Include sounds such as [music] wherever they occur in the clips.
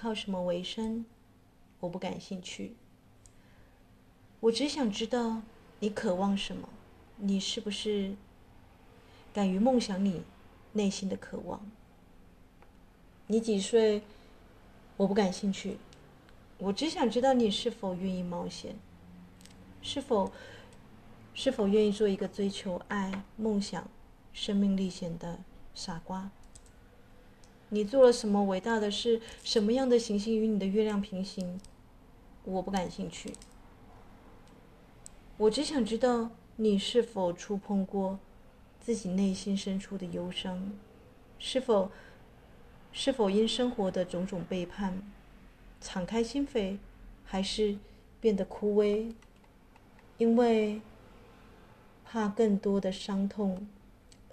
靠什么为生？我不感兴趣。我只想知道你渴望什么。你是不是敢于梦想你内心的渴望？你几岁？我不感兴趣。我只想知道你是否愿意冒险，是否是否愿意做一个追求爱、梦想、生命历险的傻瓜。你做了什么伟大的事？什么样的行星与你的月亮平行？我不感兴趣。我只想知道你是否触碰过自己内心深处的忧伤，是否是否因生活的种种背叛，敞开心扉，还是变得枯萎？因为怕更多的伤痛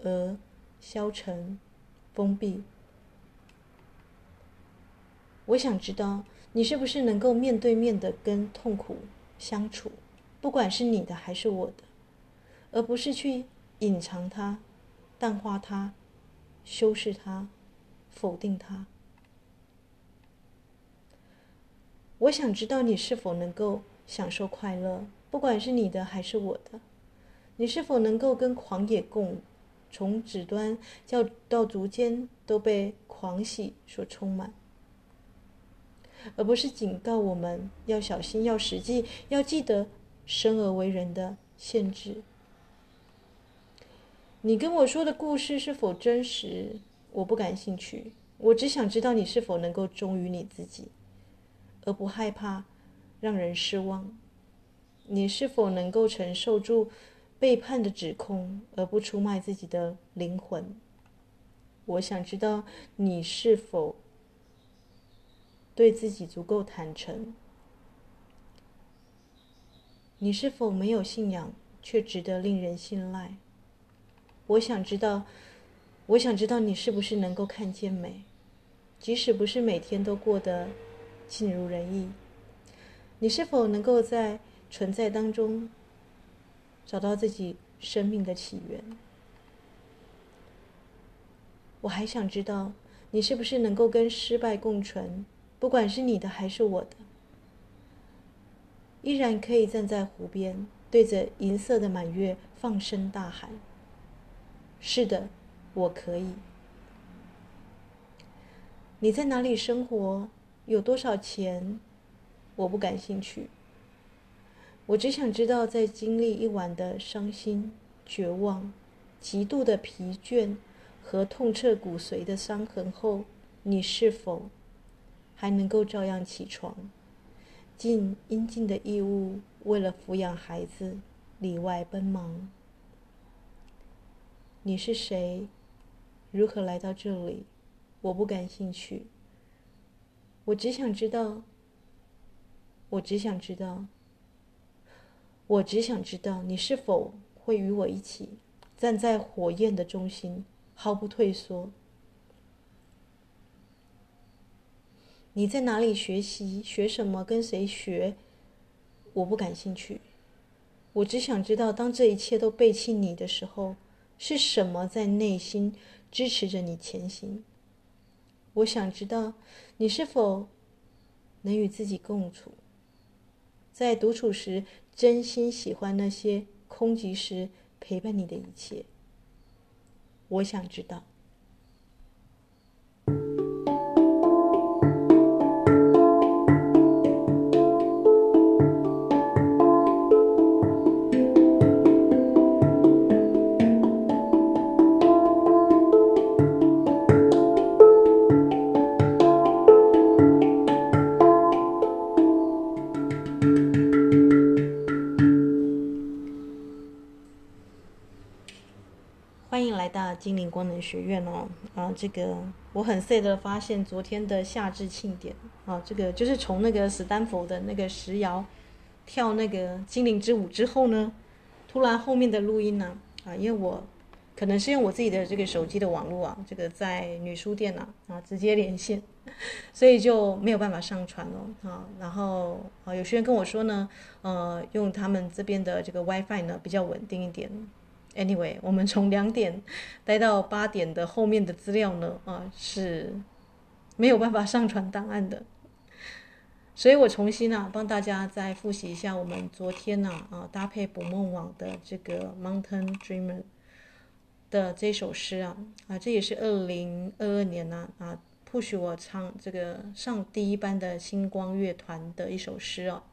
而消沉、封闭。我想知道你是不是能够面对面的跟痛苦相处，不管是你的还是我的，而不是去隐藏它、淡化它、修饰它、否定它。我想知道你是否能够享受快乐，不管是你的还是我的。你是否能够跟狂野共舞，从指端叫到足尖都被狂喜所充满，而不是警告我们要小心、要实际、要记得生而为人的限制。你跟我说的故事是否真实？我不感兴趣。我只想知道你是否能够忠于你自己。而不害怕让人失望，你是否能够承受住背叛的指控，而不出卖自己的灵魂？我想知道你是否对自己足够坦诚，你是否没有信仰却值得令人信赖？我想知道，我想知道你是不是能够看见美，即使不是每天都过得。尽如人意，你是否能够在存在当中找到自己生命的起源？我还想知道，你是不是能够跟失败共存，不管是你的还是我的，依然可以站在湖边，对着银色的满月放声大喊：“是的，我可以。”你在哪里生活？有多少钱？我不感兴趣。我只想知道，在经历一晚的伤心、绝望、极度的疲倦和痛彻骨髓的伤痕后，你是否还能够照样起床，尽应尽的义务，为了抚养孩子里外奔忙？你是谁？如何来到这里？我不感兴趣。我只想知道，我只想知道，我只想知道，你是否会与我一起站在火焰的中心，毫不退缩？你在哪里学习？学什么？跟谁学？我不感兴趣。我只想知道，当这一切都背弃你的时候，是什么在内心支持着你前行？我想知道，你是否能与自己共处，在独处时真心喜欢那些空寂时陪伴你的一切。我想知道。精灵光能学院哦，啊，这个我很 sad 的发现，昨天的夏至庆典啊，这个就是从那个史丹佛的那个石窑跳那个精灵之舞之后呢，突然后面的录音呢，啊，因为我可能是用我自己的这个手机的网络啊，这个在女书店呐啊直接连线，[laughs] 所以就没有办法上传了啊。然后啊，有学员跟我说呢，呃，用他们这边的这个 WiFi 呢比较稳定一点。Anyway，我们从两点待到八点的后面的资料呢，啊，是没有办法上传档案的。所以我重新啊，帮大家再复习一下我们昨天呢，啊，搭配捕梦网的这个 Mountain Dreamer 的这首诗啊，啊，这也是二零二二年呢，啊，push 我唱这个上第一班的星光乐团的一首诗哦。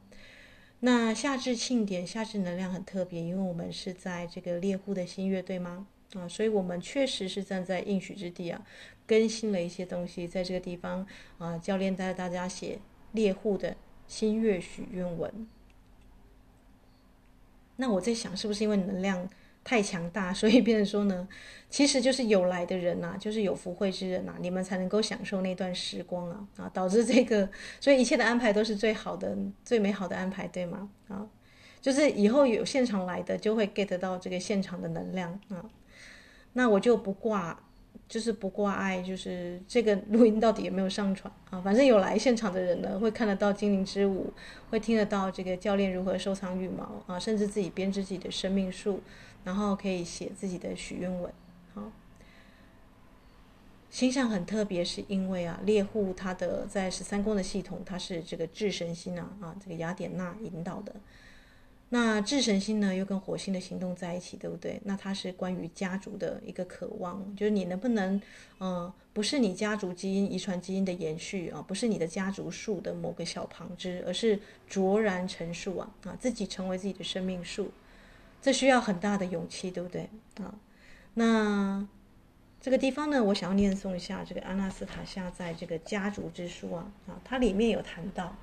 那夏至庆典，夏至能量很特别，因为我们是在这个猎户的新月，对吗？啊，所以我们确实是站在应许之地啊，更新了一些东西，在这个地方啊，教练带大家写。猎户的新月许愿文，那我在想，是不是因为能量太强大，[laughs] 所以变成说呢，其实就是有来的人呐、啊，就是有福慧之人呐、啊，你们才能够享受那段时光啊啊，导致这个，所以一切的安排都是最好的、最美好的安排，对吗？啊，就是以后有现场来的，就会 get 到这个现场的能量啊，那我就不挂。就是不挂碍，就是这个录音到底有没有上传啊？反正有来现场的人呢，会看得到精灵之舞，会听得到这个教练如何收藏羽毛啊，甚至自己编织自己的生命树，然后可以写自己的许愿文。好，星象很特别，是因为啊，猎户它的在十三宫的系统，它是这个智神星啊啊，这个雅典娜引导的。那智神星呢，又跟火星的行动在一起，对不对？那它是关于家族的一个渴望，就是你能不能，呃，不是你家族基因遗传基因的延续啊，不是你的家族树的某个小旁支，而是卓然成树啊啊，自己成为自己的生命树，这需要很大的勇气，对不对啊？那这个地方呢，我想要念诵一下这个阿纳斯塔夏在这个家族之书啊啊，它里面有谈到。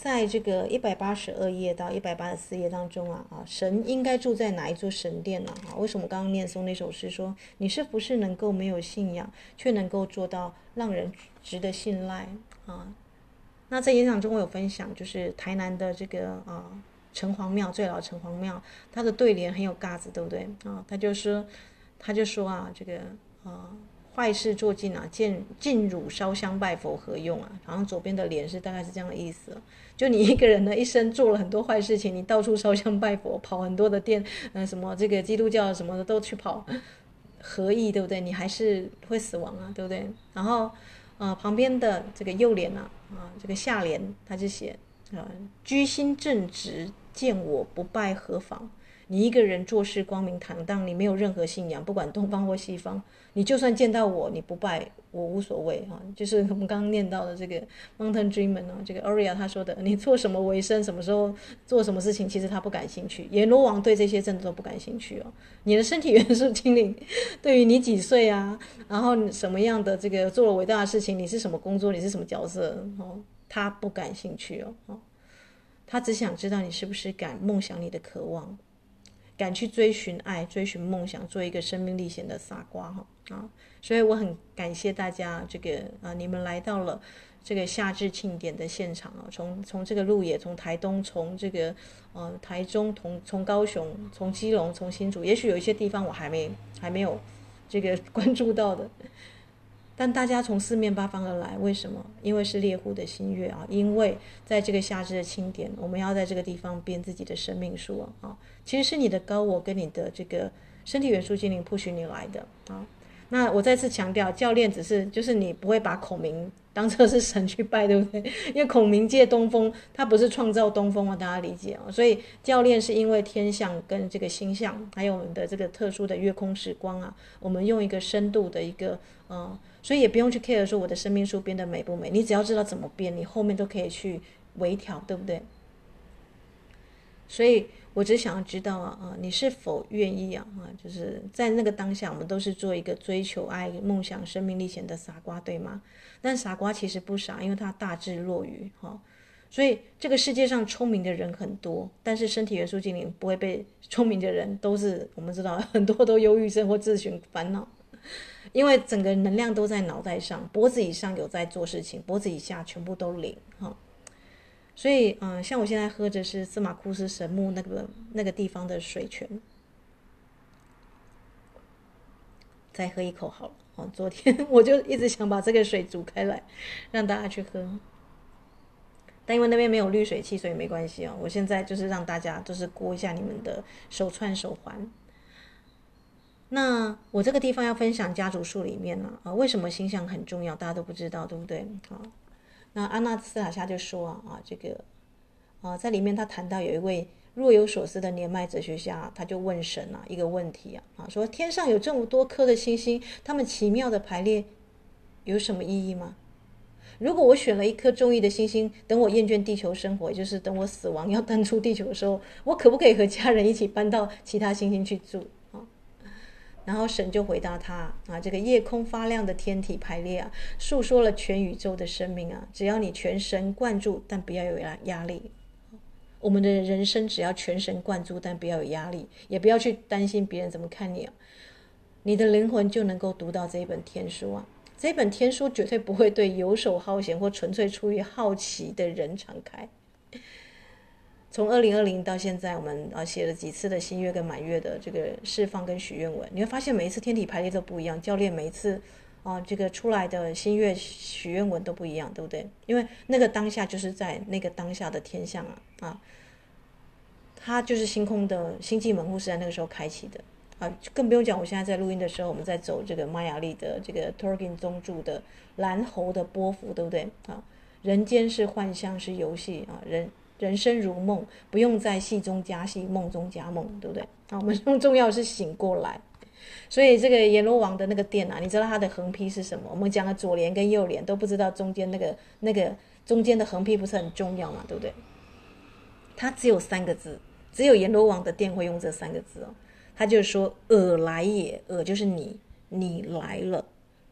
在这个一百八十二页到一百八十四页当中啊啊，神应该住在哪一座神殿呢？啊，为什么刚刚念诵那首诗说，你是不是能够没有信仰，却能够做到让人值得信赖啊？那在演讲中我有分享，就是台南的这个啊城隍庙最老城隍庙，它的对联很有嘎子，对不对啊？他就说，他就说啊，这个啊。坏事做尽啊，见进汝烧香拜佛何用啊？好像左边的联是大概是这样的意思。就你一个人呢，一生做了很多坏事情，你到处烧香拜佛，跑很多的店，嗯、呃，什么这个基督教什么的都去跑，何益对不对？你还是会死亡啊，对不对？然后，呃，旁边的这个右联啊，啊，这个下联他就写，啊，居心正直，见我不拜何妨？你一个人做事光明坦荡，你没有任何信仰，不管东方或西方，你就算见到我，你不拜我无所谓哈。就是我们刚刚念到的这个 Mountain Dreamer 呢，这个 area 他说的，你做什么为生，什么时候做什么事情，其实他不感兴趣。阎罗王对这些真的都不感兴趣哦。你的身体元素精灵，对于你几岁啊，然后什么样的这个做了伟大的事情，你是什么工作，你是什么角色哦，他不感兴趣哦。他只想知道你是不是敢梦想你的渴望。敢去追寻爱，追寻梦想，做一个生命历险的傻瓜哈啊！所以我很感谢大家，这个啊，你们来到了这个夏至庆典的现场啊，从从这个鹿野，从台东，从这个呃台中，从从高雄，从基隆，从新竹，也许有一些地方我还没还没有这个关注到的。但大家从四面八方而来，为什么？因为是猎户的新月啊！因为在这个夏至的庆典，我们要在这个地方编自己的生命树啊！啊，其实是你的高我跟你的这个身体元素精灵 push 你来的啊！那我再次强调，教练只是就是你不会把孔明当成是神去拜，对不对？[laughs] 因为孔明借东风，他不是创造东风啊，大家理解啊！所以教练是因为天象跟这个星象，还有我们的这个特殊的月空时光啊，我们用一个深度的一个嗯。所以也不用去 care 说我的生命树编得美不美，你只要知道怎么编，你后面都可以去微调，对不对？所以我只想要知道啊啊，你是否愿意啊啊，就是在那个当下，我们都是做一个追求爱、梦想、生命历险的傻瓜，对吗？但傻瓜其实不傻，因为他大智若愚哈。所以这个世界上聪明的人很多，但是身体元素精灵不会被 [laughs] 聪明的人都是我们知道很多都忧郁症或自寻烦恼。因为整个能量都在脑袋上，脖子以上有在做事情，脖子以下全部都零哈。所以，嗯，像我现在喝的是司马库斯神木那个那个地方的水泉，再喝一口好了。哦，昨天 [laughs] 我就一直想把这个水煮开来，让大家去喝。但因为那边没有滤水器，所以没关系哦。我现在就是让大家就是过一下你们的手串手环。那我这个地方要分享家族树里面呢，啊，为什么星象很重要？大家都不知道，对不对？啊，那阿纳斯塔夏就说啊，这个，啊，在里面他谈到有一位。若有所思的年迈哲学家，他就问神啊一个问题啊啊，说天上有这么多颗的星星，它们奇妙的排列有什么意义吗？如果我选了一颗中意的星星，等我厌倦地球生活，也就是等我死亡要 [laughs] 淡出地球的时候，我可不可以和家人一起搬到其他星星去住？然后神就回答他啊，这个夜空发亮的天体排列啊，诉说了全宇宙的生命啊，只要你全神贯注，但不要有压压力。我们的人生只要全神贯注，但不要有压力，也不要去担心别人怎么看你啊。你的灵魂就能够读到这一本天书啊！这本天书绝对不会对游手好闲或纯粹出于好奇的人敞开。从二零二零到现在，我们啊写了几次的新月跟满月的这个释放跟许愿文，你会发现每一次天体排列都不一样，教练每一次啊这个出来的新月许愿文都不一样，对不对？因为那个当下就是在那个当下的天象啊。啊，它就是星空的星际门户是在那个时候开启的啊，更不用讲，我现在在录音的时候，我们在走这个玛雅历的这个 Tolkien 宗着的蓝猴的波幅，对不对啊？人间是幻象，是游戏啊，人人生如梦，不用在戏中加戏，梦中加梦，对不对啊？我们 [laughs] 更重要是醒过来，所以这个阎罗王的那个殿啊，你知道它的横批是什么？我们讲的左联跟右联都不知道，中间那个那个中间的横批不是很重要嘛，对不对？他只有三个字，只有阎罗王的殿会用这三个字哦。他就说：“尔来也，尔就是你，你来了，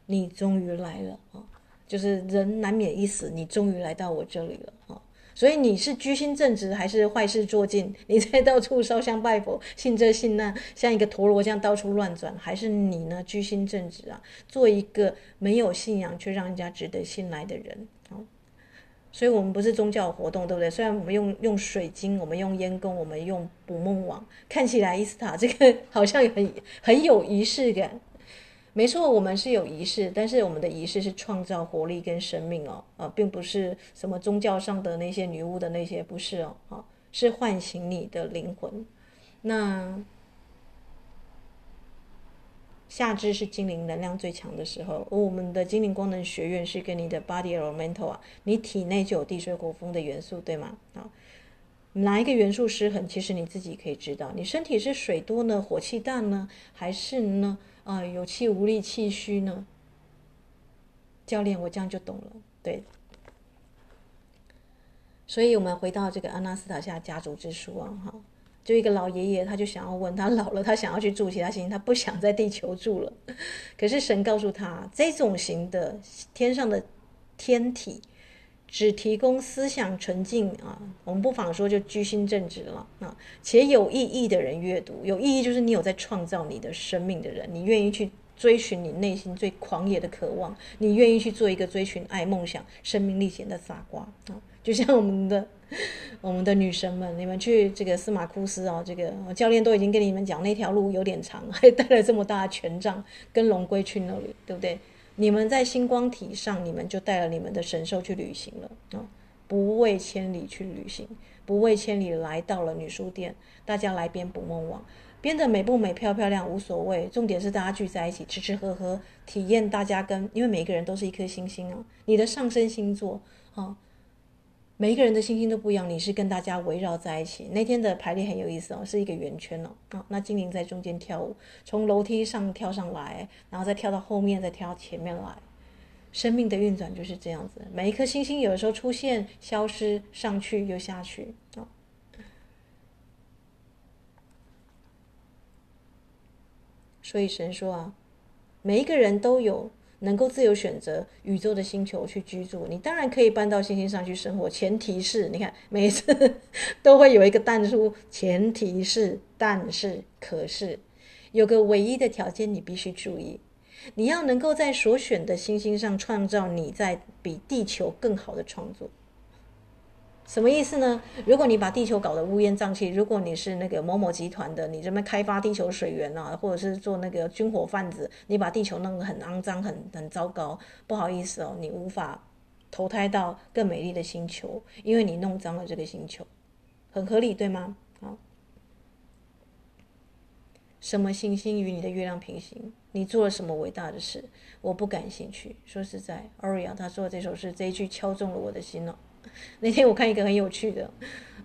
你终于来了啊！就是人难免一死，你终于来到我这里了啊！所以你是居心正直还是坏事做尽？[laughs] 你在到处烧香拜佛，信这信那，像一个陀螺这样到处乱转，还是你呢？居心正直啊，做一个没有信仰却让人家值得信赖的人。”所以，我们不是宗教活动，对不对？虽然我们用用水晶，我们用烟供，我们用捕梦网，看起来伊斯塔这个 [laughs] 好像很很有仪式感。没错，我们是有仪式，但是我们的仪式是创造活力跟生命哦，啊，并不是什么宗教上的那些女巫的那些，不是哦，啊，是唤醒你的灵魂。那。夏至是精灵能量最强的时候，而我们的精灵光能学院是跟你的 body elemental 啊，你体内就有地水火风的元素，对吗？啊，哪一个元素失衡，其实你自己可以知道，你身体是水多呢，火气大呢，还是呢，啊，有气无力、气虚呢？教练，我这样就懂了，对。所以我们回到这个阿纳斯塔夏家族之书啊，哈。就一个老爷爷，他就想要问他老了，他想要去住其他星，他不想在地球住了。[laughs] 可是神告诉他，这种型的天上的天体，只提供思想纯净啊，我们不妨说就居心正直了啊，且有意义的人阅读，有意义就是你有在创造你的生命的人，你愿意去追寻你内心最狂野的渴望，你愿意去做一个追寻爱、梦想、生命历险的傻瓜啊，就像我们的。[laughs] 我们的女神们，你们去这个司马库斯啊，这个教练都已经跟你们讲，那条路有点长，还带了这么大的权杖跟龙龟去那里，对不对？你们在星光体上，你们就带了你们的神兽去旅行了啊、不畏千里去旅行，不畏千里来到了女书店，大家来编捕梦网，编的美不美、漂不漂亮无所谓，重点是大家聚在一起吃吃喝喝，体验大家跟，因为每个人都是一颗星星啊，你的上升星座啊。哦每一个人的星星都不一样，你是跟大家围绕在一起。那天的排列很有意思哦，是一个圆圈哦。啊，那精灵在中间跳舞，从楼梯上跳上来，然后再跳到后面，再跳到前面来。生命的运转就是这样子，每一颗星星有的时候出现、消失、上去又下去啊。所以神说啊，每一个人都有。能够自由选择宇宙的星球去居住，你当然可以搬到星星上去生活。前提是，你看每次都会有一个但书，前提是，但是，可是，有个唯一的条件你必须注意，你要能够在所选的星星上创造你在比地球更好的创作。什么意思呢？如果你把地球搞得乌烟瘴气，如果你是那个某某集团的，你这边开发地球水源啊，或者是做那个军火贩子，你把地球弄得很肮脏、很很糟糕，不好意思哦，你无法投胎到更美丽的星球，因为你弄脏了这个星球，很合理对吗？好，什么行星与你的月亮平行？你做了什么伟大的事？我不感兴趣。说实在，Aria 他说的这首诗这一句敲中了我的心了。[laughs] 那天我看一个很有趣的，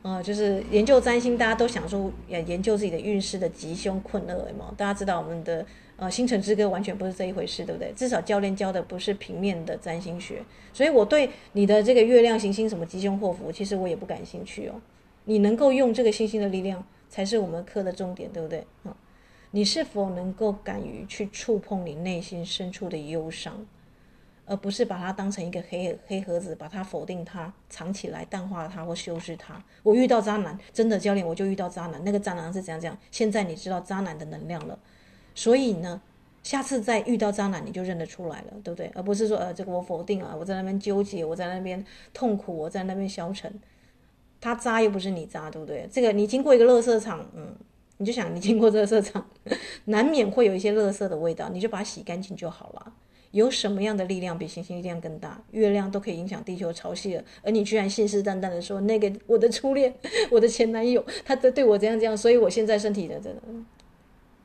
啊、呃，就是研究占星，大家都想说研究自己的运势的吉凶困厄嘛。大家知道我们的呃星辰之歌完全不是这一回事，对不对？至少教练教的不是平面的占星学，所以我对你的这个月亮行星什么吉凶祸福，其实我也不感兴趣哦。你能够用这个星星的力量，才是我们课的重点，对不对？啊，你是否能够敢于去触碰你内心深处的忧伤？而不是把它当成一个黑黑盒子，把它否定它，藏起来，淡化它或修饰它。我遇到渣男，真的教练，我就遇到渣男。那个渣男是怎样讲？现在你知道渣男的能量了，所以呢，下次再遇到渣男，你就认得出来了，对不对？而不是说，呃，这个我否定了，我在那边纠结，我在那边痛苦，我在那边消沉。他渣又不是你渣，对不对？这个你经过一个垃圾场，嗯，你就想你经过这个色场，[laughs] 难免会有一些垃圾的味道，你就把它洗干净就好了。有什么样的力量比行星力量更大？月亮都可以影响地球潮汐了，而你居然信誓旦旦的说那个我的初恋，我的前男友，他在对我这样这样，所以我现在身体的真的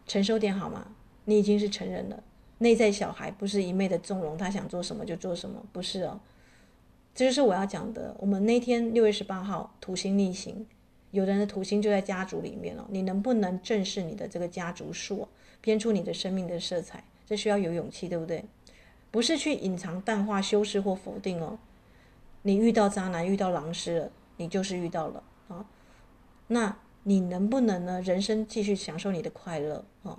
承受点好吗？你已经是成人了，内在小孩不是一昧的纵容，他想做什么就做什么，不是哦。这就是我要讲的。我们那天六月十八号土星逆行，有的人的土星就在家族里面了，你能不能正视你的这个家族树，编出你的生命的色彩？这需要有勇气，对不对？不是去隐藏、淡化、修饰或否定哦。你遇到渣男、遇到狼师了，你就是遇到了啊。那你能不能呢？人生继续享受你的快乐啊？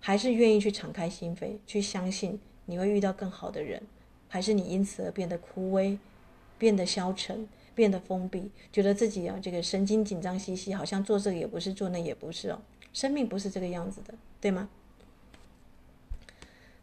还是愿意去敞开心扉，去相信你会遇到更好的人？还是你因此而变得枯萎、变得消沉、变得封闭，觉得自己啊这个神经紧张兮兮，好像做这个也不是，做那也不是哦。生命不是这个样子的，对吗？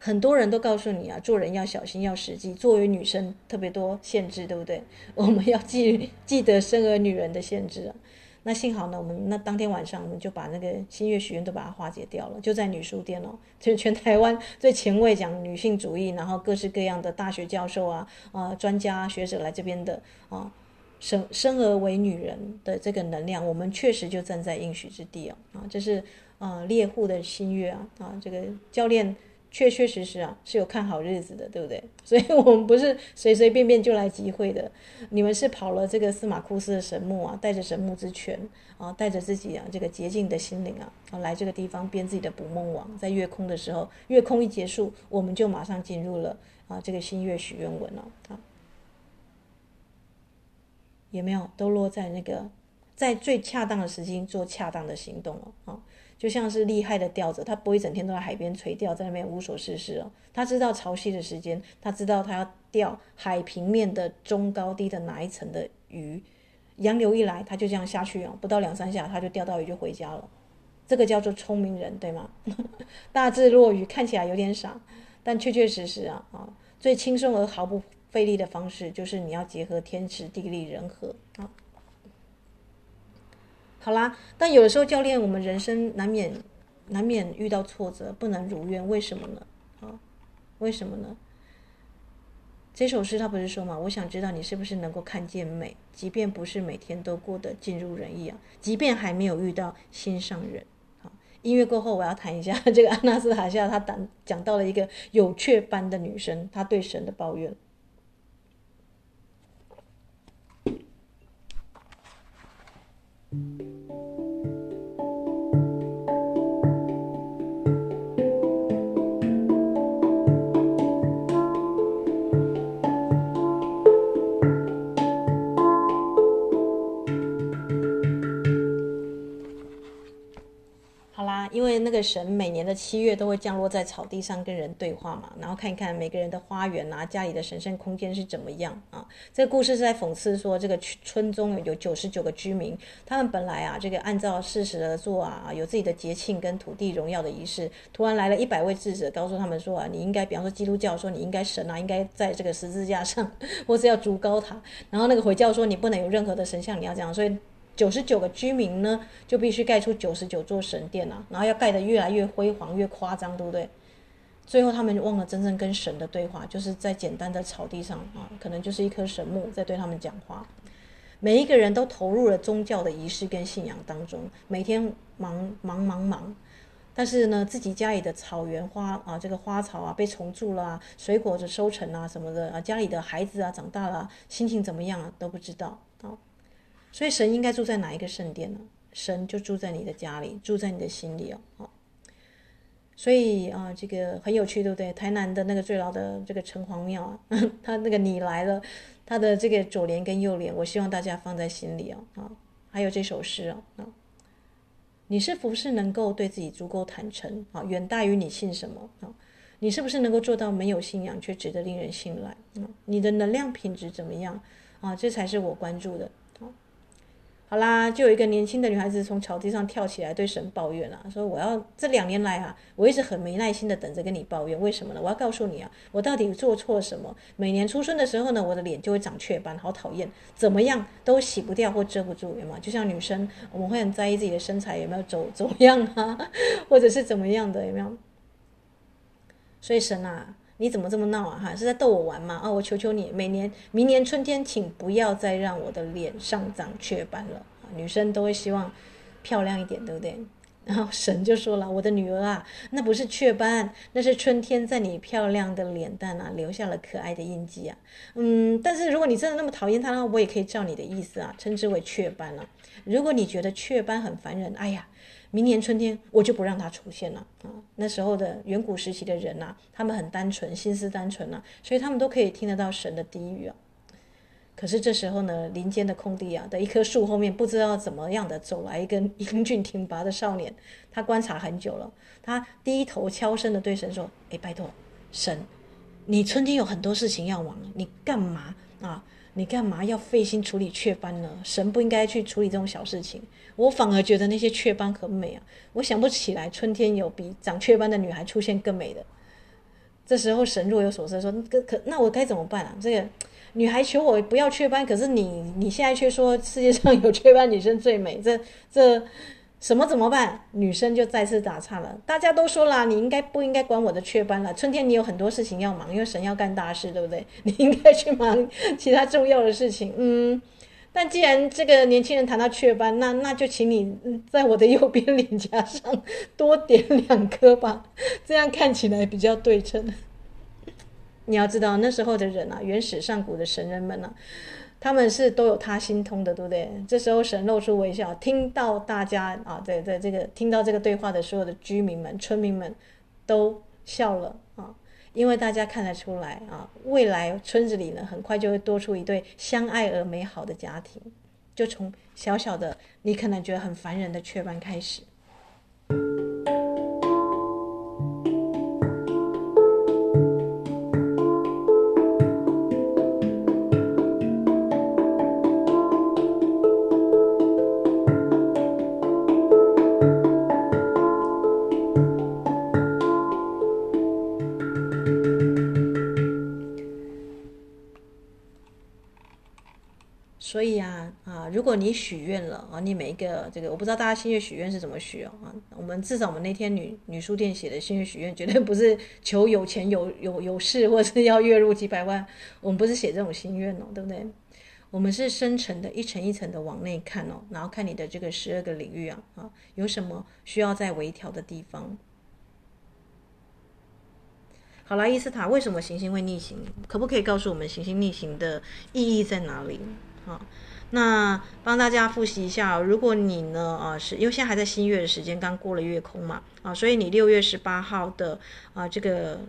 很多人都告诉你啊，做人要小心，要实际。作为女生，特别多限制，对不对？[laughs] 我们要记记得生而女人的限制啊。那幸好呢，我们那当天晚上，我们就把那个新月许愿都把它化解掉了，就在女书店哦，[laughs] 就是全台湾最前卫讲女性主义，然后各式各样的大学教授啊啊专家学者来这边的啊，生生而为女人的这个能量，我们确实就站在应许之地啊啊，这是啊猎户的新月啊啊，这个教练。确确实实啊，是有看好日子的，对不对？所以我们不是随随便便就来集会的。你们是跑了这个司马库斯的神木啊，带着神木之泉啊，带着自己啊这个洁净的心灵啊，啊来这个地方编自己的捕梦网。在月空的时候，月空一结束，我们就马上进入了啊这个新月许愿文了啊。有没有？都落在那个在最恰当的时间做恰当的行动了啊。就像是厉害的钓者，他不会整天都在海边垂钓，在那边无所事事哦。他知道潮汐的时间，他知道他要钓海平面的中高低的哪一层的鱼。洋流一来，他就这样下去哦，不到两三下他就钓到鱼就回家了。这个叫做聪明人，对吗？[laughs] 大智若愚，看起来有点傻，但确确实实啊啊，最轻松而毫不费力的方式，就是你要结合天时地利人和啊。好啦，但有的时候教练，我们人生难免难免遇到挫折，不能如愿，为什么呢？啊，为什么呢？这首诗他不是说嘛，我想知道你是不是能够看见美，即便不是每天都过得尽如人意啊，即便还没有遇到心上人。好，音乐过后，我要谈一下这个阿纳斯塔夏，他讲讲到了一个有雀斑的女生，她对神的抱怨。因为那个神每年的七月都会降落在草地上跟人对话嘛，然后看一看每个人的花园啊、家里的神圣空间是怎么样啊。这个故事是在讽刺说，这个村中有九十九个居民，他们本来啊，这个按照事实而做啊，有自己的节庆跟土地荣耀的仪式。突然来了一百位智者，告诉他们说啊，你应该，比方说基督教说你应该神啊，应该在这个十字架上，[laughs] 或是要筑高塔。然后那个回教说你不能有任何的神像，你要这样，所以。九十九个居民呢，就必须盖出九十九座神殿啊，然后要盖得越来越辉煌、越夸张，对不对？最后他们忘了真正跟神的对话，就是在简单的草地上啊，可能就是一棵神木在对他们讲话。每一个人都投入了宗教的仪式跟信仰当中，每天忙忙忙忙，但是呢，自己家里的草原花啊，这个花草啊被虫蛀了啊，水果的收成啊什么的啊，家里的孩子啊长大了，心情怎么样啊都不知道啊。所以神应该住在哪一个圣殿呢？神就住在你的家里，住在你的心里哦。所以啊，这个很有趣，对不对？台南的那个最老的这个城隍庙啊，[laughs] 他那个你来了，他的这个左联跟右联，我希望大家放在心里哦。啊，还有这首诗啊，你是不是能够对自己足够坦诚啊？远大于你信什么啊？你是不是能够做到没有信仰却值得令人信赖？啊，你的能量品质怎么样啊？这才是我关注的。好啦，就有一个年轻的女孩子从草地上跳起来，对神抱怨啊，说：“我要这两年来啊，我一直很没耐心的等着跟你抱怨，为什么呢？我要告诉你啊，我到底做错什么？每年初春的时候呢，我的脸就会长雀斑，好讨厌，怎么样都洗不掉或遮不住，有没有？就像女生，我们会很在意自己的身材有没有走怎么样啊，或者是怎么样的，有没有？所以神啊。”你怎么这么闹啊？哈，是在逗我玩吗？啊，我求求你，每年明年春天，请不要再让我的脸上长雀斑了。女生都会希望漂亮一点，对不对？然后神就说了：“我的女儿啊，那不是雀斑，那是春天在你漂亮的脸蛋啊留下了可爱的印记啊。嗯，但是如果你真的那么讨厌它的话，我也可以照你的意思啊，称之为雀斑了。如果你觉得雀斑很烦人，哎呀。”明年春天我就不让它出现了啊！那时候的远古时期的人呐、他们很单纯，心思单纯呐、啊，所以他们都可以听得到神的低语啊。可是这时候呢，林间的空地啊的一棵树后面，不知道怎么样的走来一个英俊挺拔的少年，他观察很久了，他低头悄声的对神说：“哎，拜托，神，你春天有很多事情要忙，你干嘛啊？”你干嘛要费心处理雀斑呢？神不应该去处理这种小事情。我反而觉得那些雀斑很美啊！我想不起来春天有比长雀斑的女孩出现更美的。这时候神若有所思说：“可可，那我该怎么办啊？这个女孩求我不要雀斑，可是你你现在却说世界上有雀斑女生最美，这这。”什么怎么办？女生就再次打岔了。大家都说了，你应该不应该管我的雀斑了？春天你有很多事情要忙，因为神要干大事，对不对？[laughs] 你应该去忙其他重要的事情。嗯，但既然这个年轻人谈到雀斑，那那就请你在我的右边脸颊上多点两颗吧，这样看起来比较对称。你要知道，那时候的人啊，原始上古的神人们啊。他们是都有他心通的，对不对？这时候神露出微笑，听到大家啊，在在这个听到这个对话的所有的居民们、村民们都笑了啊，因为大家看得出来啊，未来村子里呢，很快就会多出一对相爱而美好的家庭，就从小小的你可能觉得很烦人的雀斑开始。如果你许愿了啊，你每一个这个，我不知道大家心愿许愿是怎么许哦啊。我们至少我们那天女女书店写的心愿许愿，绝对不是求有钱有有有势，或是要月入几百万。我们不是写这种心愿哦，对不对？我们是深层的一层一层的往内看哦，然后看你的这个十二个领域啊啊，有什么需要再微调的地方。好啦，伊斯塔，为什么行星会逆行？可不可以告诉我们行星逆行的意义在哪里？好，那帮大家复习一下，如果你呢啊，是因为现在还在新月的时间，刚过了月空嘛啊，所以你六月十八号的啊这个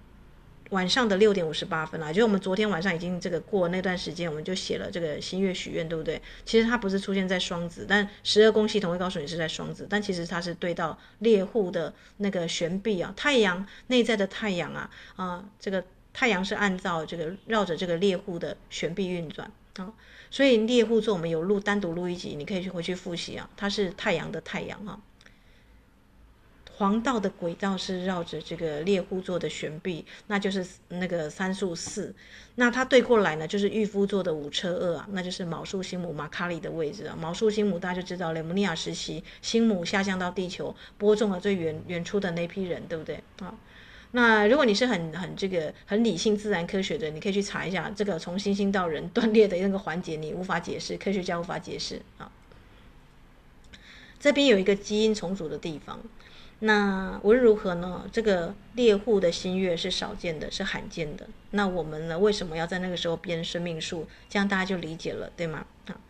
晚上的六点五十八分了，就是我们昨天晚上已经这个过那段时间，我们就写了这个新月许愿，对不对？其实它不是出现在双子，但十二宫系统会告诉你是在双子，但其实它是对到猎户的那个悬臂啊，太阳内在的太阳啊啊，这个太阳是按照这个绕着这个猎户的悬臂运转啊，所以猎户座我们有录单独录一集，你可以去回去复习啊，它是太阳的太阳啊。黄道的轨道是绕着这个猎户座的悬臂，那就是那个三数四。那它对过来呢，就是御夫座的五车二啊，那就是卯宿星母马卡里的位置啊。卯宿星母大家就知道，雷姆尼亚时期星母下降到地球，播种了最远远处的那批人，对不对啊？那如果你是很很这个很理性自然科学的，你可以去查一下这个从星星到人断裂的那个环节，你无法解释，科学家无法解释啊。这边有一个基因重组的地方。那无论如何呢？这个猎户的新月是少见的，是罕见的。那我们呢？为什么要在那个时候编生命数？这样大家就理解了，对吗？啊，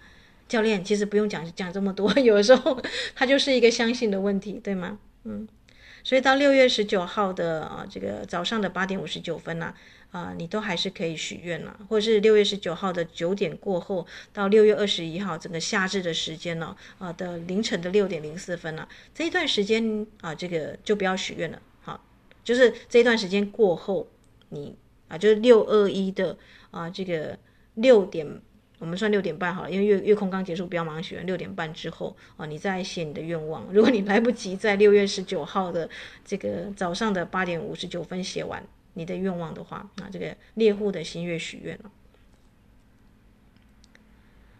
教练其实不用讲讲这么多，[laughs] 有时候它就是一个相信的问题，对吗？嗯，所以到六月十九号的啊，这个早上的八点五十九分呢、啊。你都还是可以许愿了，或者是六月十九号的九点过后到六月二十一号整个夏至的时间呢，啊的凌晨的六点零四分了，这一段时间啊，这个就不要许愿了，好，就是这一段时间过后，你啊就是六二一的啊这个六点，我们算六点半好了，因为月月空刚结束，不要马上许愿，六点半之后啊，你再写你的愿望，如果你来不及在六月十九号的这个早上的八点五十九分写完。你的愿望的话，那这个猎户的新月许愿了。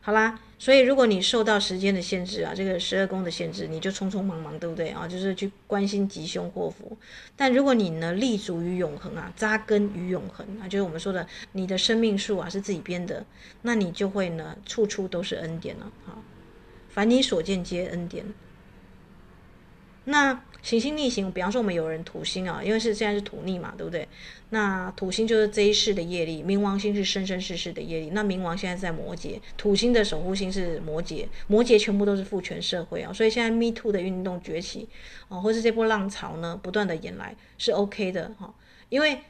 好啦，所以如果你受到时间的限制啊，这个十二宫的限制，你就匆匆忙忙，对不对啊？就是去关心吉凶祸福。但如果你呢立足于永恒啊，扎根于永恒啊，就是我们说的你的生命数啊是自己编的，那你就会呢处处都是恩典了啊。凡你所见皆恩典。那行星逆行，比方说我们有人土星啊，因为是现在是土逆嘛，对不对？那土星就是这一世的业力，冥王星是生生世世的业力。那冥王现在在摩羯，土星的守护星是摩羯，摩羯全部都是父权社会啊，所以现在 Me Too 的运动崛起啊，或是这波浪潮呢不断的演来是 OK 的哈，因为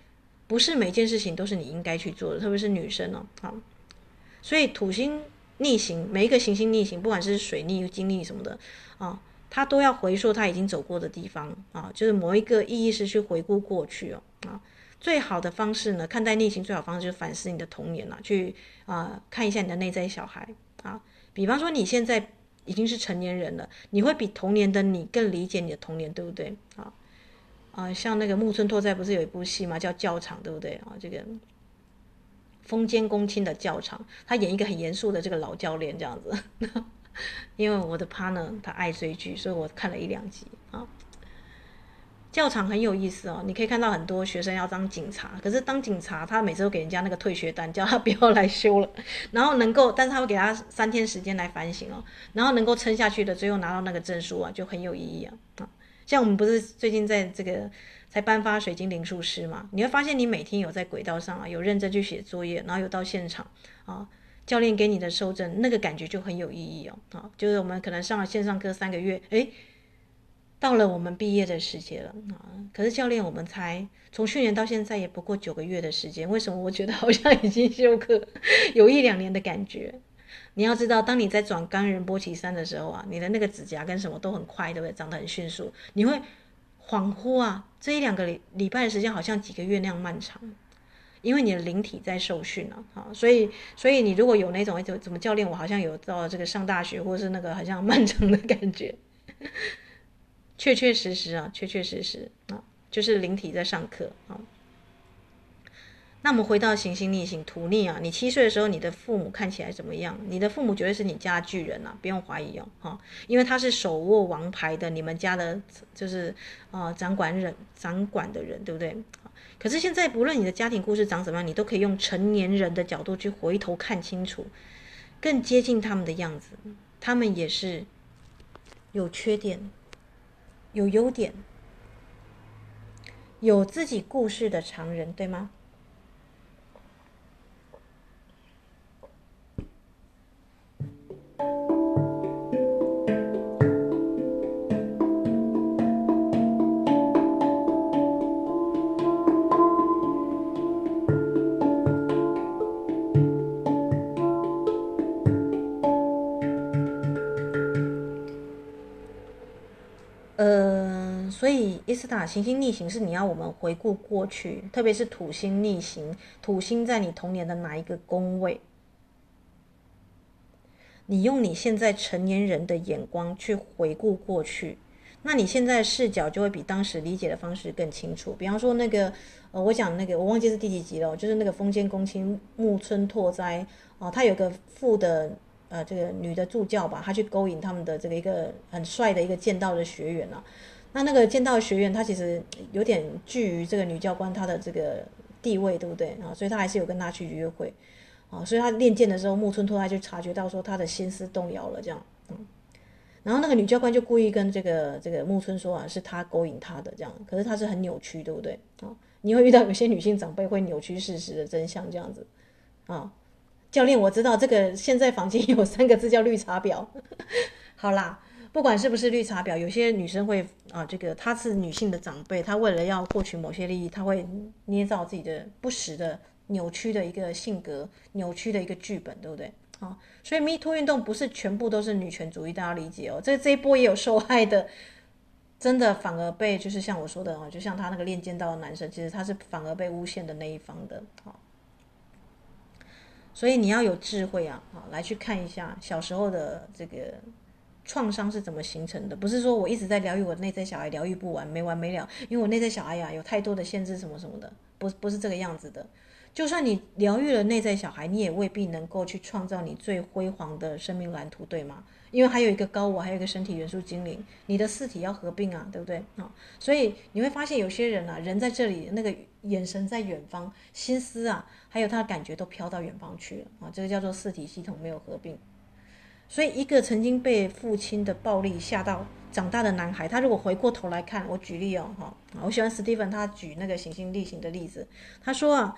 不是每件事情都是你应该去做的，特别是女生哦，好，所以土星逆行，每一个行星逆行，不管是水逆、金逆什么的啊。他都要回溯他已经走过的地方啊，就是某一个意义是去回顾过去哦啊。最好的方式呢，看待逆行最好方式就是反思你的童年啊，去啊看一下你的内在小孩啊。比方说你现在已经是成年人了，你会比童年的你更理解你的童年，对不对啊？啊，像那个木村拓哉不是有一部戏吗，叫《教场》，对不对啊？这个丰间公亲的教场，他演一个很严肃的这个老教练这样子。[laughs] 因为我的 partner 他爱追剧，所以我看了一两集啊。教场很有意思哦，你可以看到很多学生要当警察，可是当警察他每次都给人家那个退学单，叫他不要来修了。[laughs] 然后能够，但是他会给他三天时间来反省哦。然后能够撑下去的，最后拿到那个证书啊，就很有意义啊。啊，像我们不是最近在这个才颁发水晶灵术师嘛？你会发现你每天有在轨道上啊，有认真去写作业，然后有到现场啊。教练给你的收证，那个感觉就很有意义哦。啊，就是我们可能上了线上课三个月，诶，到了我们毕业的时间了啊。可是教练，我们才从去年到现在也不过九个月的时间，为什么我觉得好像已经休课有一两年的感觉？你要知道，当你在转冈仁波齐山的时候啊，你的那个指甲跟什么都很快，对不对？长得很迅速，你会恍惚啊，这一两个礼礼拜的时间好像几个月那样漫长。因为你的灵体在受训了啊，所以所以你如果有那种怎怎么教练，我好像有到这个上大学，或者是那个好像漫长的感觉，[laughs] 确确实实啊，确确实实啊，就是灵体在上课啊。那我们回到行星逆行土逆啊，你七岁的时候，你的父母看起来怎么样？你的父母绝对是你家巨人啊，不用怀疑哦，哈，因为他是手握王牌的，你们家的就是啊掌管人掌管的人，对不对？可是现在不论你的家庭故事长怎么样，你都可以用成年人的角度去回头看清楚，更接近他们的样子。他们也是有缺点，有优点，有自己故事的常人，对吗？所以伊斯塔行星逆行是你要我们回顾过去，特别是土星逆行，土星在你童年的哪一个宫位？你用你现在成年人的眼光去回顾过去，那你现在视角就会比当时理解的方式更清楚。比方说那个，呃，我讲那个，我忘记是第几集了，就是那个丰间公亲木村拓哉哦，他有个副的呃这个女的助教吧，他去勾引他们的这个一个很帅的一个剑道的学员啊。那那个剑道学院他其实有点惧于这个女教官她的这个地位，对不对啊？所以他还是有跟她去约会。啊，所以他练剑的时候，木村拓哉就察觉到说他的心思动摇了，这样，嗯，然后那个女教官就故意跟这个这个木村说啊，是他勾引他的这样，可是他是很扭曲，对不对？啊，你会遇到有些女性长辈会扭曲事实的真相这样子，啊，教练我知道这个现在房间有三个字叫绿茶婊，[laughs] 好啦，不管是不是绿茶婊，有些女生会啊，这个她是女性的长辈，她为了要获取某些利益，她会捏造自己的不实的。扭曲的一个性格，扭曲的一个剧本，对不对？啊，所以 Me Too 运动不是全部都是女权主义，大家理解哦。这这一波也有受害的，真的反而被就是像我说的啊，就像他那个练剑道的男生，其实他是反而被诬陷的那一方的。好，所以你要有智慧啊，啊，来去看一下小时候的这个创伤是怎么形成的。不是说我一直在疗愈我内在小孩，疗愈不完，没完没了，因为我内在小孩呀有太多的限制，什么什么的，不不是这个样子的。就算你疗愈了内在小孩，你也未必能够去创造你最辉煌的生命蓝图，对吗？因为还有一个高我，还有一个身体元素精灵，你的四体要合并啊，对不对啊？所以你会发现有些人啊，人在这里，那个眼神在远方，心思啊，还有他的感觉都飘到远方去了啊，这个叫做四体系统没有合并。所以一个曾经被父亲的暴力吓到长大的男孩，他如果回过头来看，我举例哦，哈，我喜欢史蒂芬他举那个行星逆行的例子，他说啊。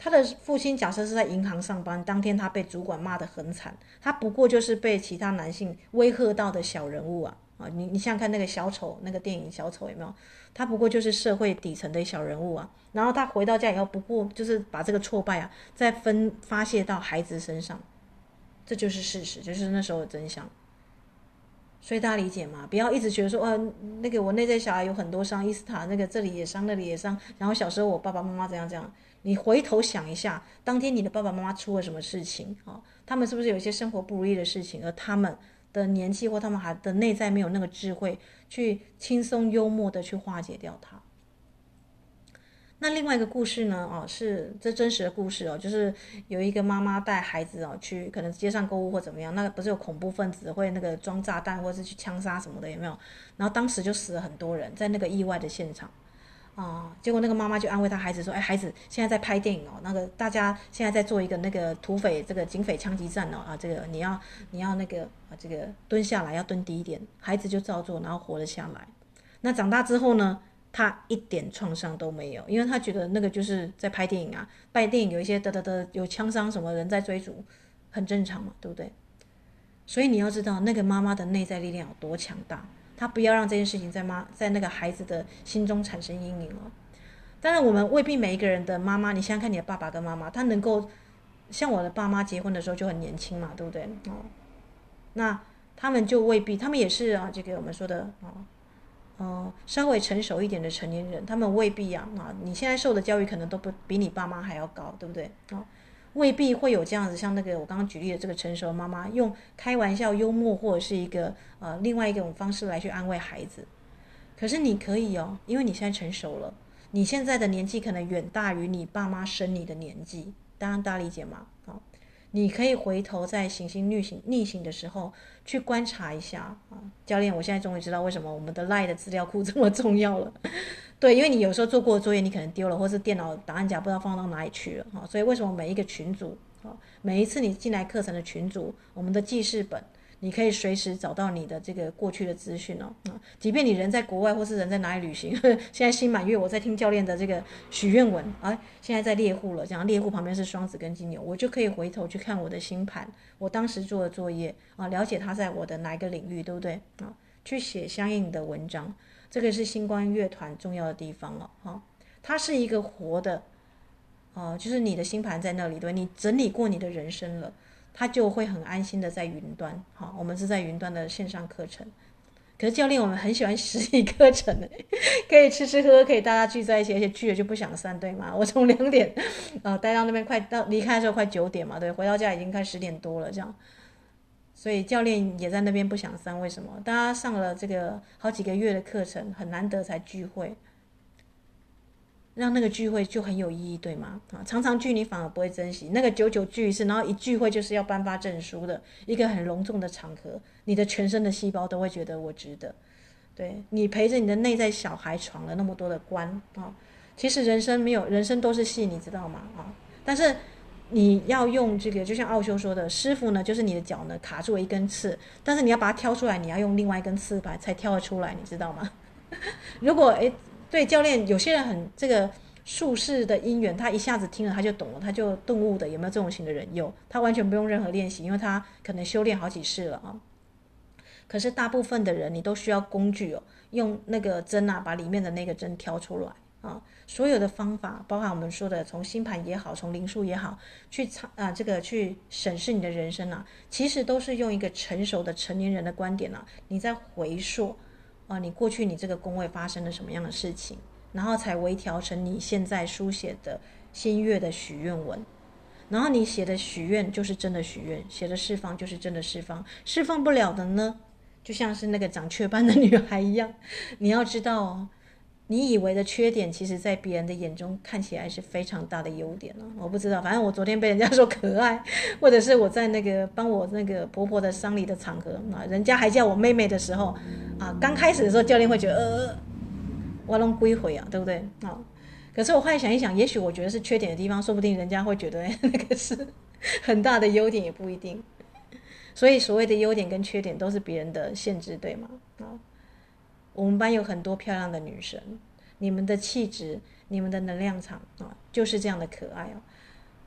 他的父亲假设是在银行上班，当天他被主管骂得很惨，他不过就是被其他男性威吓到的小人物啊啊！你你想想看那个小丑那个电影小丑有没有？他不过就是社会底层的小人物啊。然后他回到家以后，不过就是把这个挫败啊再分发泄到孩子身上，这就是事实，就是那时候的真相。所以大家理解吗？不要一直觉得说，呃，那个我内在小孩有很多伤，伊斯塔那个这里也伤，那里也伤，然后小时候我爸爸妈妈怎样怎样。你回头想一下，当天你的爸爸妈妈出了什么事情啊？他们是不是有一些生活不如意的事情？而他们的年纪或他们还的内在没有那个智慧，去轻松幽默的去化解掉它。那另外一个故事呢？哦，是这真实的故事哦，就是有一个妈妈带孩子哦去可能街上购物或怎么样，那个不是有恐怖分子会那个装炸弹或是去枪杀什么的有没有？然后当时就死了很多人在那个意外的现场。啊、结果那个妈妈就安慰他孩子说：“哎，孩子，现在在拍电影哦，那个大家现在在做一个那个土匪这个警匪枪击战哦啊，这个你要你要那个啊这个蹲下来要蹲低一点。”孩子就照做，然后活了下来。那长大之后呢，他一点创伤都没有，因为他觉得那个就是在拍电影啊，拍电影有一些得得得有枪伤什么人在追逐，很正常嘛，对不对？所以你要知道那个妈妈的内在力量有多强大。他不要让这件事情在妈在那个孩子的心中产生阴影哦。当然，我们未必每一个人的妈妈，你想想看，你的爸爸跟妈妈，他能够像我的爸妈结婚的时候就很年轻嘛，对不对？哦，那他们就未必，他们也是啊，这个我们说的啊，呃，稍微成熟一点的成年人，他们未必啊啊，你现在受的教育可能都不比你爸妈还要高，对不对？哦。未必会有这样子，像那个我刚刚举例的这个成熟妈妈，用开玩笑、幽默或者是一个呃另外一种方式来去安慰孩子。可是你可以哦，因为你现在成熟了，你现在的年纪可能远大于你爸妈生你的年纪，当然大家理解吗？你可以回头在行星逆行逆行的时候去观察一下啊，教练，我现在终于知道为什么我们的 l i e 的资料库这么重要了。[laughs] 对，因为你有时候做过的作业，你可能丢了，或是电脑答案夹不知道放到哪里去了哈。所以为什么每一个群组啊，每一次你进来课程的群组，我们的记事本，你可以随时找到你的这个过去的资讯哦啊。即便你人在国外，或是人在哪里旅行，[laughs] 现在新满月，我在听教练的这个许愿文啊，现在在猎户了，这样猎户旁边是双子跟金牛，我就可以回头去看我的星盘，我当时做的作业啊，了解他在我的哪一个领域，对不对啊？去写相应的文章。这个是星光乐团重要的地方了，哈，它是一个活的，哦，就是你的星盘在那里，对，你整理过你的人生了，他就会很安心的在云端，好，我们是在云端的线上课程，可是教练，我们很喜欢实体课程的，[laughs] 可以吃吃喝喝，可以大家聚在一起，而且聚了就不想散，对吗？[laughs] 我从两点，呃，待到那边快到离开的时候快九点嘛，对，回到家已经快十点多了，这样。所以教练也在那边不想散，为什么？大家上了这个好几个月的课程，很难得才聚会。让那个聚会就很有意义，对吗？啊，常常聚你反而不会珍惜。那个久久聚一次，然后一聚会就是要颁发证书的一个很隆重的场合，你的全身的细胞都会觉得我值得。对，你陪着你的内在小孩闯了那么多的关啊，其实人生没有，人生都是戏，你知道吗？啊，但是你要用这个，就像奥修说的，师傅呢，就是你的脚呢卡住了一根刺，但是你要把它挑出来，你要用另外一根刺把才挑得出来，你知道吗？[laughs] 如果诶。对教练，有些人很这个术士的因缘，他一下子听了他就懂了，他就顿悟的。有没有这种型的人？有，他完全不用任何练习，因为他可能修炼好几世了啊。可是大部分的人，你都需要工具哦，用那个针啊，把里面的那个针挑出来啊。所有的方法，包含我们说的从星盘也好，从灵数也好，去查啊这个去审视你的人生啊，其实都是用一个成熟的成年人的观点啊，你在回溯。啊，你过去你这个宫位发生了什么样的事情，然后才微调成你现在书写的新月的许愿文，然后你写的许愿就是真的许愿，写的释放就是真的释放，释放不了的呢，就像是那个长雀斑的女孩一样，你要知道哦。你以为的缺点，其实在别人的眼中看起来是非常大的优点了。我不知道，反正我昨天被人家说可爱，[laughs] 或者是我在那个帮我那个婆婆的丧礼的场合啊，人家还叫我妹妹的时候，啊，刚开始的时候教练会觉得呃，我弄归回啊，对不对？啊，可是我后来想一想，也许我觉得是缺点的地方，说不定人家会觉得那个是 [laughs] 很大的优点，也不一定。所以所谓的优点跟缺点都是别人的限制，对吗？啊。我们班有很多漂亮的女生，你们的气质、你们的能量场啊，就是这样的可爱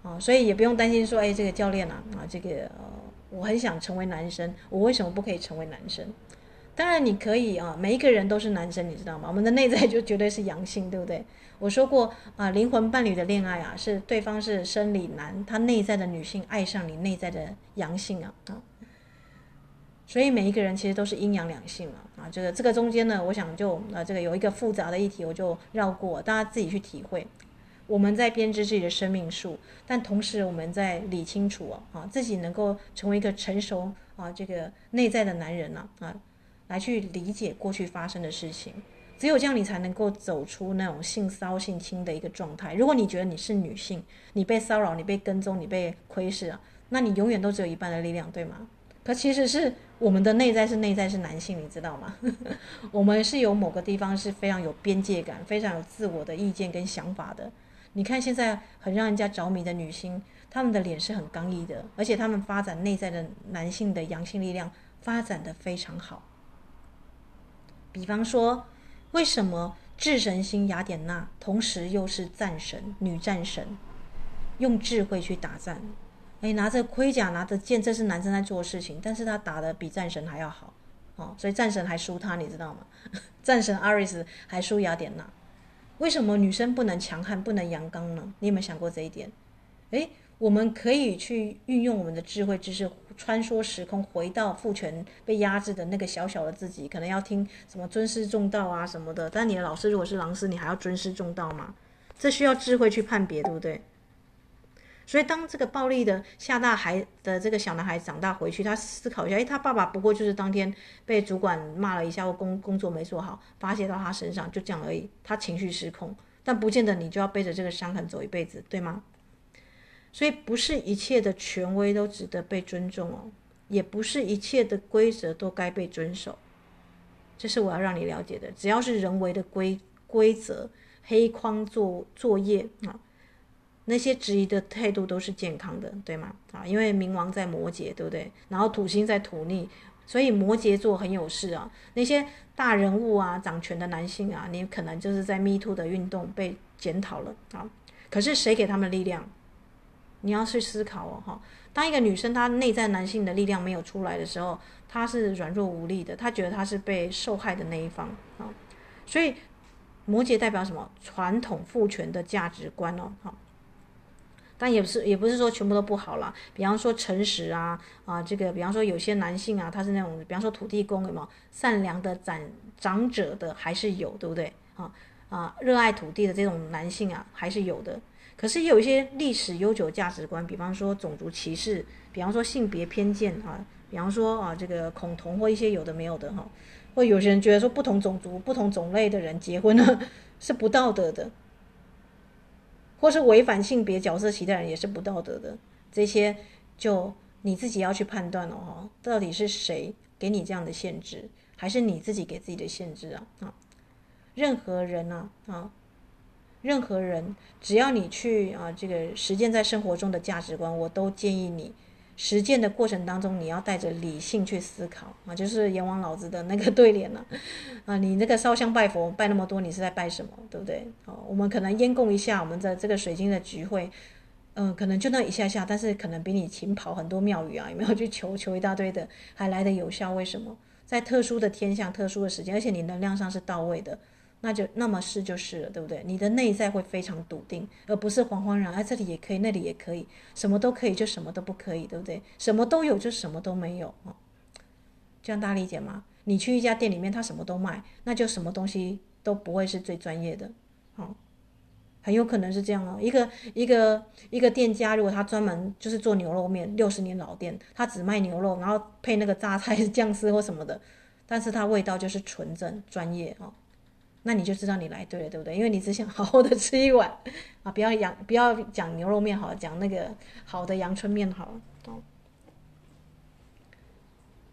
哦，啊，所以也不用担心说，哎，这个教练啊，啊，这个，我很想成为男生，我为什么不可以成为男生？当然你可以啊，每一个人都是男生，你知道吗？我们的内在就绝对是阳性，对不对？我说过啊，灵魂伴侣的恋爱啊，是对方是生理男，他内在的女性爱上你内在的阳性啊，啊。所以每一个人其实都是阴阳两性了啊，这个这个中间呢，我想就啊这个有一个复杂的议题，我就绕过，大家自己去体会。我们在编织自己的生命树，但同时我们在理清楚啊，啊自己能够成为一个成熟啊这个内在的男人呢啊，啊，来去理解过去发生的事情。只有这样，你才能够走出那种性骚性侵的一个状态。如果你觉得你是女性，你被骚扰，你被跟踪，你被窥视啊，那你永远都只有一半的力量，对吗？可其实是我们的内在是内在是男性，你知道吗？[laughs] 我们是有某个地方是非常有边界感、非常有自我的意见跟想法的。你看现在很让人家着迷的女星，她们的脸是很刚毅的，而且她们发展内在的男性的阳性力量发展得非常好。比方说，为什么智神星雅典娜同时又是战神、女战神，用智慧去打战？哎，拿着盔甲，拿着剑，这是男生在做事情，但是他打得比战神还要好，哦，所以战神还输他，你知道吗？[laughs] 战神阿瑞斯还输雅典娜，为什么女生不能强悍，不能阳刚呢？你有没有想过这一点？哎，我们可以去运用我们的智慧知识，穿梭时空，回到父权被压制的那个小小的自己，可能要听什么尊师重道啊什么的，但你的老师如果是狼师，你还要尊师重道吗？这需要智慧去判别，对不对？所以，当这个暴力的下大孩的这个小男孩长大回去，他思考一下，诶，他爸爸不过就是当天被主管骂了一下，或工工作没做好，发泄到他身上，就这样而已。他情绪失控，但不见得你就要背着这个伤痕走一辈子，对吗？所以，不是一切的权威都值得被尊重哦，也不是一切的规则都该被遵守。这是我要让你了解的。只要是人为的规规则、黑框作作业啊。那些质疑的态度都是健康的，对吗？啊，因为冥王在摩羯，对不对？然后土星在土逆，所以摩羯座很有事啊。那些大人物啊，掌权的男性啊，你可能就是在 Me Too 的运动被检讨了啊。可是谁给他们力量？你要去思考哦，哈。当一个女生她内在男性的力量没有出来的时候，她是软弱无力的，她觉得她是被受害的那一方啊。所以摩羯代表什么？传统父权的价值观哦，哈。但也不是也不是说全部都不好啦。比方说诚实啊啊，这个比方说有些男性啊，他是那种比方说土地公有没有善良的长长者的还是有，对不对啊啊？热爱土地的这种男性啊还是有的。可是也有一些历史悠久价值观，比方说种族歧视，比方说性别偏见啊，比方说啊这个恐同或一些有的没有的哈。或有些人觉得说，不同种族、不同种类的人结婚呢 [laughs] 是不道德的，或是违反性别角色期待人也是不道德的。这些就你自己要去判断了哈，到底是谁给你这样的限制，还是你自己给自己的限制啊？啊，任何人啊啊，任何人只要你去啊这个实践在生活中的价值观，我都建议你。实践的过程当中，你要带着理性去思考啊，就是阎王老子的那个对联了啊。你那个烧香拜佛拜那么多，你是在拜什么？对不对？哦，我们可能烟供一下，我们的这个水晶的聚会，嗯、可能就那一下下，但是可能比你勤跑很多庙宇啊，有没有 [laughs] 去求求一大堆的，还来得有效？为什么？在特殊的天象、特殊的时间，而且你能量上是到位的。那就那么是就是了，对不对？你的内在会非常笃定，而不是惶惶然。哎，这里也可以，那里也可以，什么都可以，就什么都不可以，对不对？什么都有，就什么都没有啊。这样大家理解吗？你去一家店里面，他什么都卖，那就什么东西都不会是最专业的。好，很有可能是这样哦。一个一个一个店家，如果他专门就是做牛肉面，六十年老店，他只卖牛肉，然后配那个榨菜酱丝或什么的，但是它味道就是纯正专业啊。那你就知道你来对了，对不对？因为你只想好好的吃一碗 [laughs] 啊，不要讲不要讲牛肉面好，讲那个好的阳春面好了哦。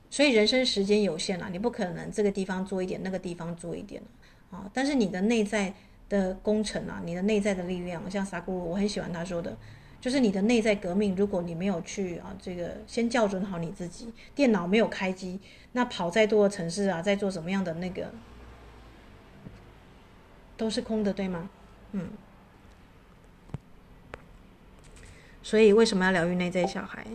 所以人生时间有限啊，你不可能这个地方做一点，那个地方做一点啊。但是你的内在的工程啊，你的内在的力量，像萨古鲁，我很喜欢他说的，就是你的内在革命，如果你没有去啊，这个先校准好你自己，电脑没有开机，那跑再多的城市啊，在做什么样的那个。都是空的，对吗？嗯。所以为什么要疗愈内在小孩？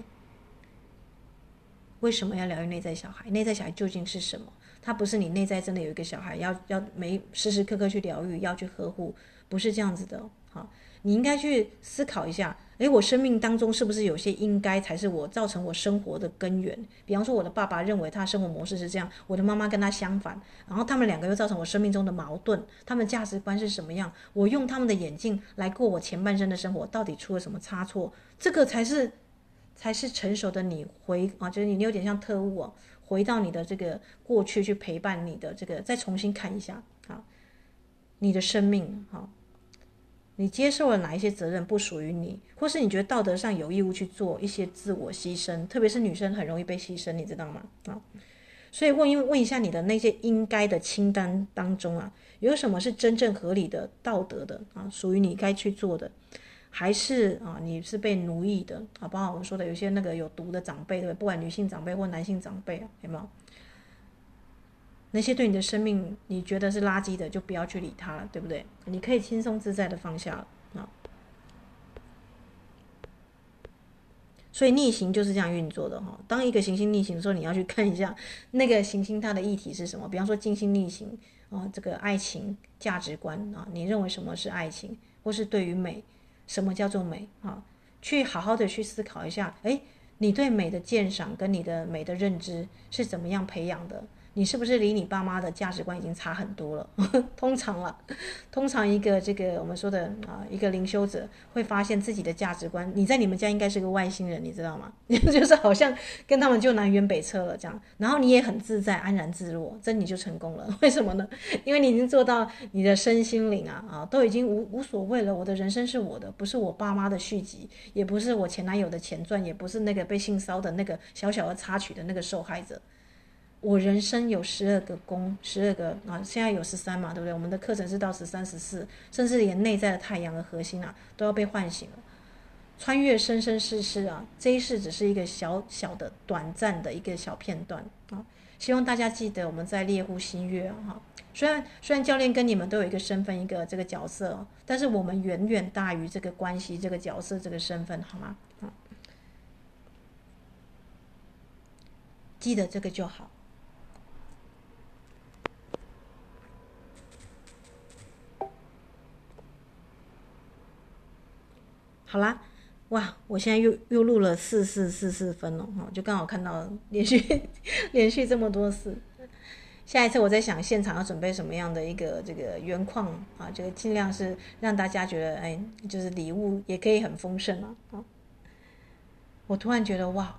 为什么要疗愈内在小孩？内在小孩究竟是什么？他不是你内在真的有一个小孩，要要没时时刻刻去疗愈，要去呵护，不是这样子的。好，你应该去思考一下。诶，我生命当中是不是有些应该才是我造成我生活的根源？比方说，我的爸爸认为他生活模式是这样，我的妈妈跟他相反，然后他们两个又造成我生命中的矛盾。他们价值观是什么样？我用他们的眼镜来过我前半生的生活，到底出了什么差错？这个才是才是成熟的你回啊，就是你有点像特务啊，回到你的这个过去去陪伴你的这个，再重新看一下啊，你的生命哈。你接受了哪一些责任不属于你，或是你觉得道德上有义务去做一些自我牺牲，特别是女生很容易被牺牲，你知道吗？啊，所以问一问一下你的那些应该的清单当中啊，有什么是真正合理的、道德的啊，属于你该去做的，还是啊你是被奴役的啊？包括我们说的有些那个有毒的长辈，对不对？不管女性长辈或男性长辈啊，有没有？那些对你的生命你觉得是垃圾的，就不要去理它了，对不对？你可以轻松自在的放下了啊。所以逆行就是这样运作的哈。当一个行星逆行的时候，你要去看一下那个行星它的议题是什么。比方说金星逆行啊，这个爱情价值观啊，你认为什么是爱情，或是对于美，什么叫做美啊？去好好的去思考一下，诶，你对美的鉴赏跟你的美的认知是怎么样培养的？你是不是离你爸妈的价值观已经差很多了？[laughs] 通常了，通常一个这个我们说的啊，一个灵修者会发现自己的价值观，你在你们家应该是个外星人，你知道吗？[laughs] 就是好像跟他们就南辕北辙了这样。然后你也很自在、安然自若，这你就成功了。[laughs] 为什么呢？因为你已经做到你的身心灵啊啊，都已经无无所谓了。我的人生是我的，不是我爸妈的续集，也不是我前男友的前传，也不是那个被性骚的那个小小的插曲的那个受害者。我人生有十二个宫，十二个啊，现在有十三嘛，对不对？我们的课程是到十三、十四，甚至连内在的太阳的核心啊，都要被唤醒了。穿越生生世世啊，这一世只是一个小小的、短暂的一个小片段啊。希望大家记得我们在猎户新月啊，哈。虽然虽然教练跟你们都有一个身份、一个这个角色，但是我们远远大于这个关系、这个角色、这个身份，好吗？啊，记得这个就好。好啦，哇，我现在又又录了四四四四分了哈，就刚好看到连续 [laughs] 连续这么多次。下一次我在想现场要准备什么样的一个这个原况啊，这个尽量是让大家觉得哎，就是礼物也可以很丰盛啊。啊，我突然觉得哇，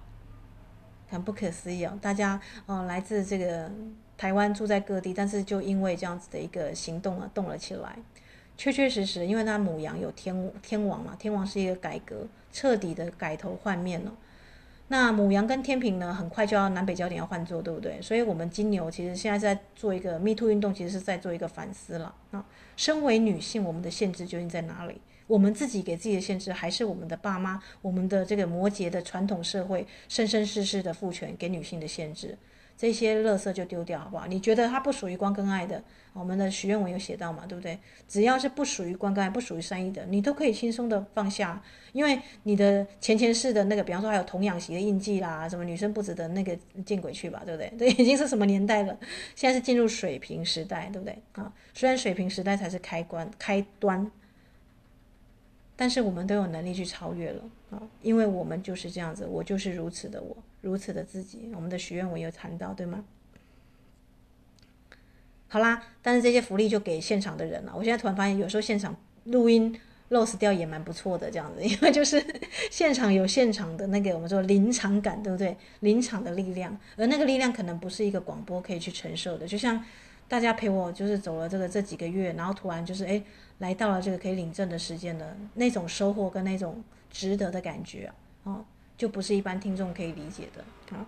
很不可思议哦，大家哦来自这个台湾住在各地，但是就因为这样子的一个行动啊，动了起来。确确实实，因为他母羊有天天王嘛，天王是一个改革，彻底的改头换面了。那母羊跟天秤呢，很快就要南北焦点要换座，对不对？所以，我们金牛其实现在在做一个 Me Too 运动，其实是在做一个反思了。那，身为女性，我们的限制究竟在哪里？我们自己给自己的限制，还是我们的爸妈、我们的这个摩羯的传统社会生生世世的父权给女性的限制？这些垃圾就丢掉，好不好？你觉得它不属于光跟爱的，我们的许愿文有写到嘛，对不对？只要是不属于光跟爱、不属于善意的，你都可以轻松的放下，因为你的前前世的那个，比方说还有童养媳的印记啦，什么女生不值得那个见鬼去吧，对不对？这 [laughs] 已经是什么年代了？现在是进入水平时代，对不对？啊，虽然水平时代才是开关开端，但是我们都有能力去超越了啊，因为我们就是这样子，我就是如此的我。如此的自己，我们的许愿文有谈到，对吗？好啦，但是这些福利就给现场的人了。我现在突然发现，有时候现场录音 loss 掉也蛮不错的，这样子，[laughs] 因为就是现场有现场的那个我们说临场感，对不对？临场的力量，而那个力量可能不是一个广播可以去承受的。就像大家陪我就是走了这个这几个月，然后突然就是哎来到了这个可以领证的时间的那种收获跟那种值得的感觉啊，哦就不是一般听众可以理解的。好，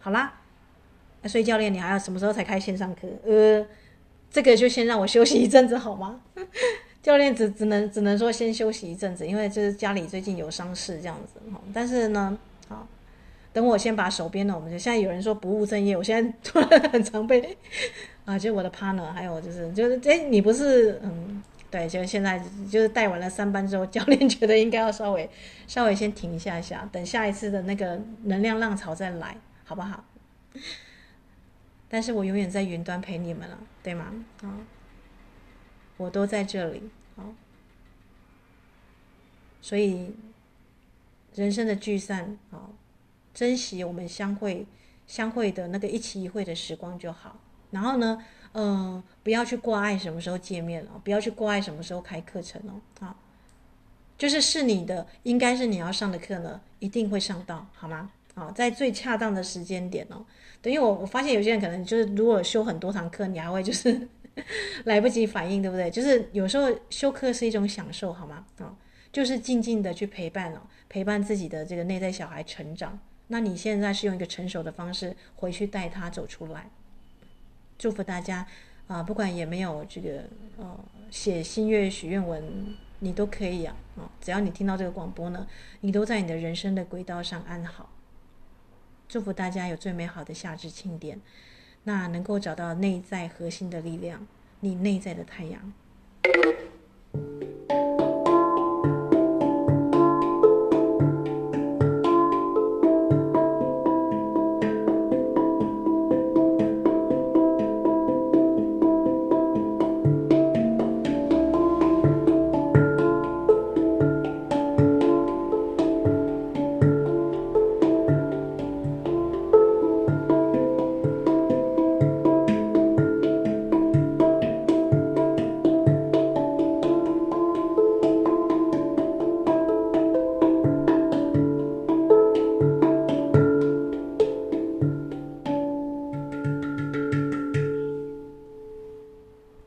好啦，所以教练，你还要什么时候才开线上课？呃，这个就先让我休息一阵子好吗？[laughs] 教练只只能只能说先休息一阵子，因为就是家里最近有伤事这样子。但是呢，好，等我先把手边的，我们就现在有人说不务正业，我现在突然很常被 [laughs] 啊，就我的 partner，还有就是就是哎，你不是嗯。对，就现在就是带完了三班之后，教练觉得应该要稍微稍微先停一下下，等下一次的那个能量浪潮再来，好不好？但是我永远在云端陪你们了，对吗？啊，我都在这里，好，所以人生的聚散，啊，珍惜我们相会相会的那个一期一会的时光就好。然后呢，嗯，不要去挂碍什么时候见面了，不要去挂碍什么时候开课程哦，好，就是是你的，应该是你要上的课呢，一定会上到，好吗？好，在最恰当的时间点哦。等于我我发现有些人可能就是如果修很多堂课，你还会就是 [laughs] 来不及反应，对不对？就是有时候修课是一种享受，好吗？啊，就是静静的去陪伴哦，陪伴自己的这个内在小孩成长。那你现在是用一个成熟的方式回去带他走出来。祝福大家啊！不管有没有这个呃写心愿许愿文，你都可以啊啊！只要你听到这个广播呢，你都在你的人生的轨道上安好。祝福大家有最美好的夏至庆典，那能够找到内在核心的力量，你内在的太阳。